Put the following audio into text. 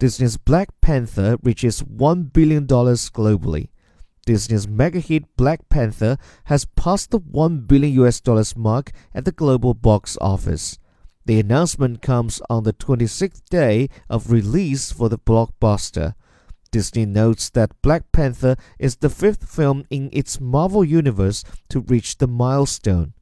Disney's Black Panther reaches $1 billion globally. Disney's mega hit Black Panther has passed the 1 billion US dollars mark at the global box office. The announcement comes on the 26th day of release for the blockbuster. Disney notes that Black Panther is the fifth film in its Marvel Universe to reach the milestone.